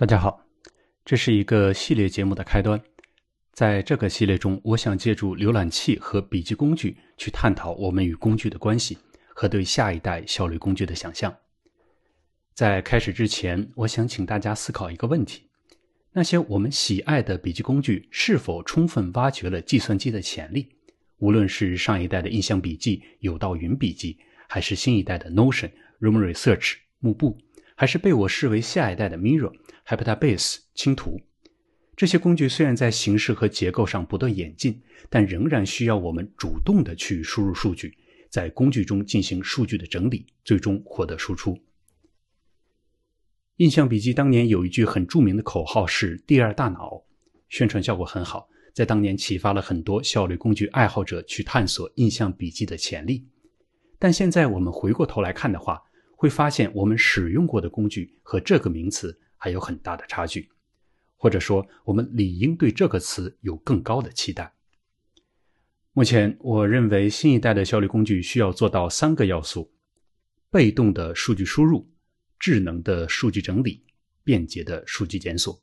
大家好，这是一个系列节目的开端。在这个系列中，我想借助浏览器和笔记工具去探讨我们与工具的关系和对下一代效率工具的想象。在开始之前，我想请大家思考一个问题：那些我们喜爱的笔记工具是否充分挖掘了计算机的潜力？无论是上一代的印象笔记、有道云笔记，还是新一代的 Notion、Room Research、幕布，还是被我视为下一代的 Miro。Hyperdbase、轻图这些工具虽然在形式和结构上不断演进，但仍然需要我们主动的去输入数据，在工具中进行数据的整理，最终获得输出。印象笔记当年有一句很著名的口号是“第二大脑”，宣传效果很好，在当年启发了很多效率工具爱好者去探索印象笔记的潜力。但现在我们回过头来看的话，会发现我们使用过的工具和这个名词。还有很大的差距，或者说，我们理应对这个词有更高的期待。目前，我认为新一代的效率工具需要做到三个要素：被动的数据输入、智能的数据整理、便捷的数据检索。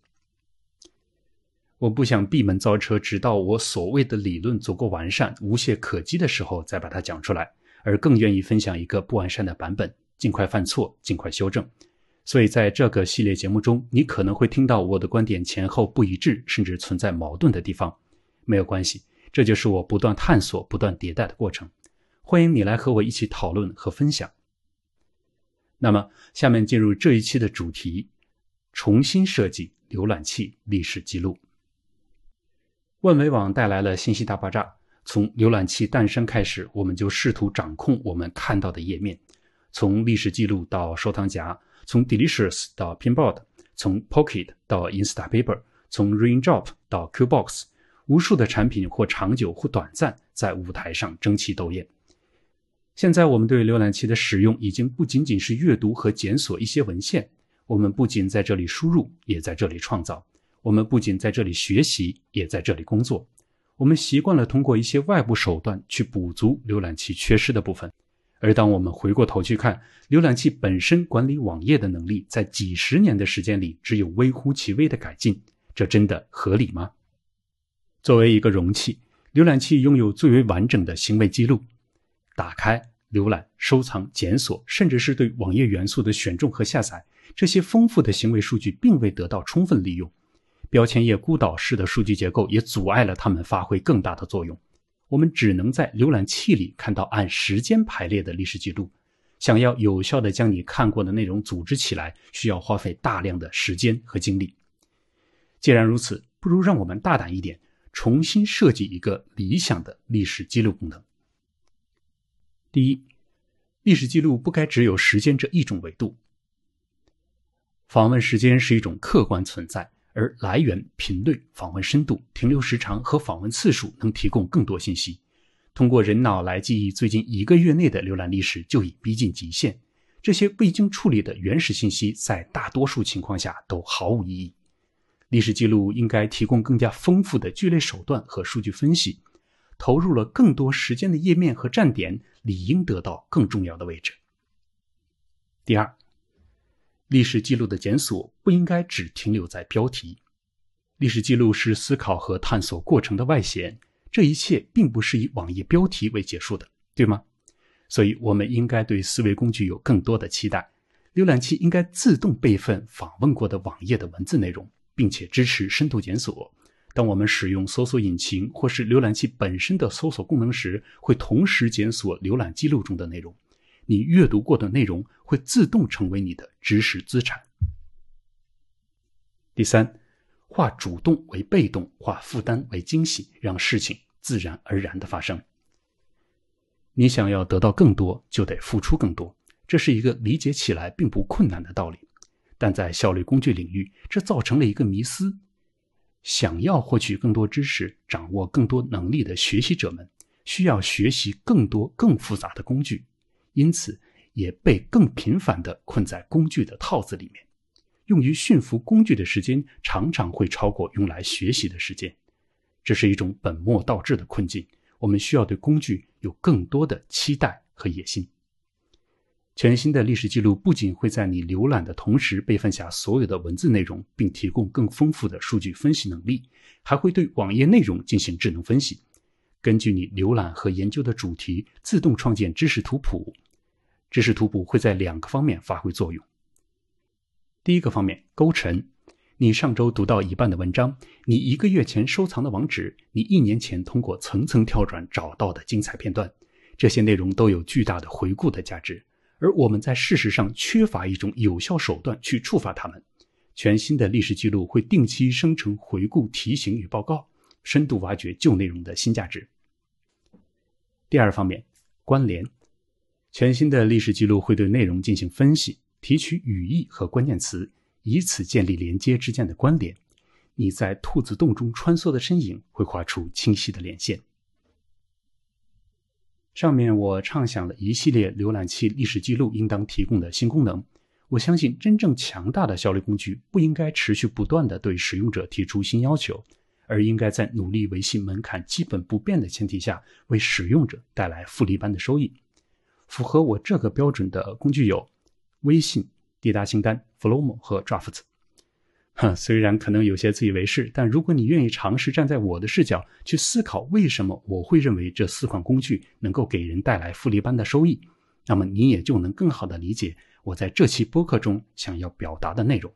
我不想闭门造车，直到我所谓的理论足够完善、无懈可击的时候再把它讲出来，而更愿意分享一个不完善的版本，尽快犯错，尽快修正。所以，在这个系列节目中，你可能会听到我的观点前后不一致，甚至存在矛盾的地方。没有关系，这就是我不断探索、不断迭代的过程。欢迎你来和我一起讨论和分享。那么，下面进入这一期的主题：重新设计浏览器历史记录。万维网带来了信息大爆炸。从浏览器诞生开始，我们就试图掌控我们看到的页面，从历史记录到收藏夹。从 Delicious 到 Pinboard，从 Pocket 到 Instapaper，从 Raindrop 到 Qbox，无数的产品或长久或短暂在舞台上争奇斗艳。现在我们对浏览器的使用已经不仅仅是阅读和检索一些文献，我们不仅在这里输入，也在这里创造；我们不仅在这里学习，也在这里工作。我们习惯了通过一些外部手段去补足浏览器缺失的部分。而当我们回过头去看，浏览器本身管理网页的能力，在几十年的时间里只有微乎其微的改进，这真的合理吗？作为一个容器，浏览器拥有最为完整的行为记录：打开、浏览、收藏、检索，甚至是对网页元素的选中和下载。这些丰富的行为数据并未得到充分利用，标签页孤岛式的数据结构也阻碍了它们发挥更大的作用。我们只能在浏览器里看到按时间排列的历史记录。想要有效地将你看过的内容组织起来，需要花费大量的时间和精力。既然如此，不如让我们大胆一点，重新设计一个理想的历史记录功能。第一，历史记录不该只有时间这一种维度。访问时间是一种客观存在。而来源、频率、访问深度、停留时长和访问次数能提供更多信息。通过人脑来记忆最近一个月内的浏览历史就已逼近极限。这些未经处理的原始信息在大多数情况下都毫无意义。历史记录应该提供更加丰富的聚类手段和数据分析。投入了更多时间的页面和站点理应得到更重要的位置。第二。历史记录的检索不应该只停留在标题。历史记录是思考和探索过程的外显，这一切并不是以网页标题为结束的，对吗？所以，我们应该对思维工具有更多的期待。浏览器应该自动备份访问过的网页的文字内容，并且支持深度检索。当我们使用搜索引擎或是浏览器本身的搜索功能时，会同时检索浏览记录中的内容。你阅读过的内容会自动成为你的知识资产。第三，化主动为被动，化负担为惊喜，让事情自然而然的发生。你想要得到更多，就得付出更多，这是一个理解起来并不困难的道理。但在效率工具领域，这造成了一个迷思：想要获取更多知识、掌握更多能力的学习者们，需要学习更多更复杂的工具。因此，也被更频繁地困在工具的套子里面。用于驯服工具的时间常常会超过用来学习的时间，这是一种本末倒置的困境。我们需要对工具有更多的期待和野心。全新的历史记录不仅会在你浏览的同时备份下所有的文字内容，并提供更丰富的数据分析能力，还会对网页内容进行智能分析，根据你浏览和研究的主题自动创建知识图谱。知识图谱会在两个方面发挥作用。第一个方面，勾陈。你上周读到一半的文章，你一个月前收藏的网址，你一年前通过层层跳转找到的精彩片段，这些内容都有巨大的回顾的价值。而我们在事实上缺乏一种有效手段去触发它们。全新的历史记录会定期生成回顾提醒与报告，深度挖掘旧内容的新价值。第二方面，关联。全新的历史记录会对内容进行分析，提取语义和关键词，以此建立连接之间的关联。你在兔子洞中穿梭的身影会画出清晰的连线。上面我畅想了一系列浏览器历史记录应当提供的新功能。我相信，真正强大的效率工具不应该持续不断地对使用者提出新要求，而应该在努力维系门槛基本不变的前提下，为使用者带来复利般的收益。符合我这个标准的工具有微信、滴答清单、Flomo 和 Drafts。哼，虽然可能有些自以为是，但如果你愿意尝试站在我的视角去思考，为什么我会认为这四款工具能够给人带来复利般的收益，那么你也就能更好的理解我在这期播客中想要表达的内容。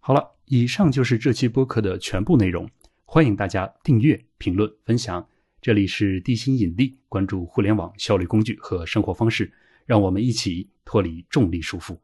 好了，以上就是这期播客的全部内容。欢迎大家订阅、评论、分享。这里是地心引力，关注互联网效率工具和生活方式，让我们一起脱离重力束缚。